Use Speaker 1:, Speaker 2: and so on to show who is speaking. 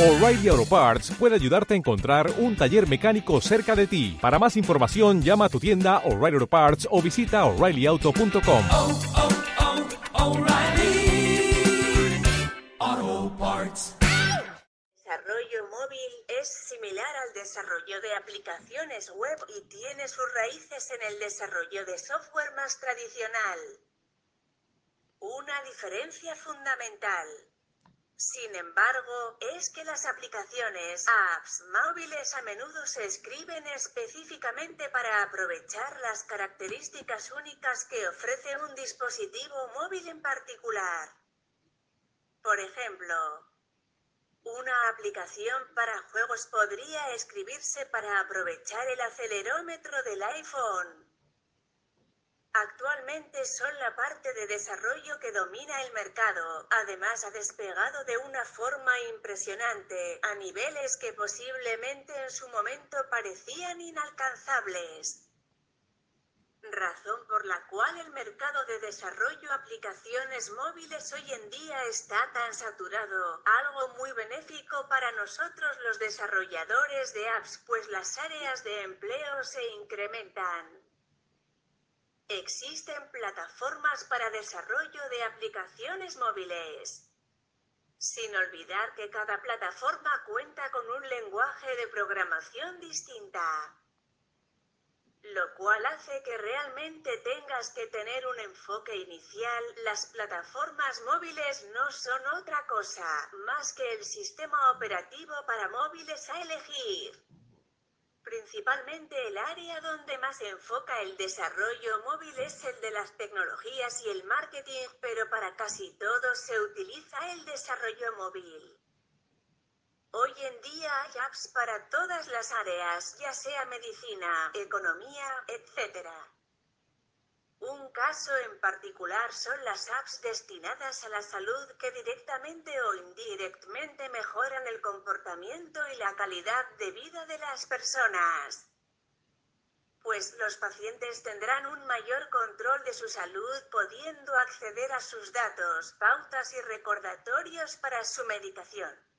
Speaker 1: O'Reilly Auto Parts puede ayudarte a encontrar un taller mecánico cerca de ti. Para más información, llama a tu tienda O'Reilly Auto Parts o visita oreillyauto.com.
Speaker 2: oh, oh, O'Reilly Auto Parts.
Speaker 3: desarrollo móvil es similar al desarrollo de aplicaciones web y tiene sus raíces en el desarrollo de software más tradicional. Una diferencia fundamental. Sin embargo, es que las aplicaciones, apps móviles a menudo se escriben específicamente para aprovechar las características únicas que ofrece un dispositivo móvil en particular. Por ejemplo, una aplicación para juegos podría escribirse para aprovechar el acelerómetro del iPhone. Actualmente son la parte de desarrollo que domina el mercado, además ha despegado de una forma impresionante, a niveles que posiblemente en su momento parecían inalcanzables. Razón por la cual el mercado de desarrollo aplicaciones móviles hoy en día está tan saturado, algo muy benéfico para nosotros los desarrolladores de apps, pues las áreas de empleo se incrementan. Existen plataformas para desarrollo de aplicaciones móviles. Sin olvidar que cada plataforma cuenta con un lenguaje de programación distinta lo cual hace que realmente tengas que tener un enfoque inicial. Las plataformas móviles no son otra cosa más que el sistema operativo para móviles a elegir. Principalmente el área donde más se enfoca el desarrollo móvil es el de las tecnologías y el marketing, pero para casi todo se utiliza el desarrollo móvil. Hoy en día hay apps para todas las áreas, ya sea medicina, economía, etc. Un caso en particular son las apps destinadas a la salud que directamente o indirectamente mejoran el comportamiento y la calidad de vida de las personas. Pues los pacientes tendrán un mayor control de su salud pudiendo acceder a sus datos, pautas y recordatorios para su medicación.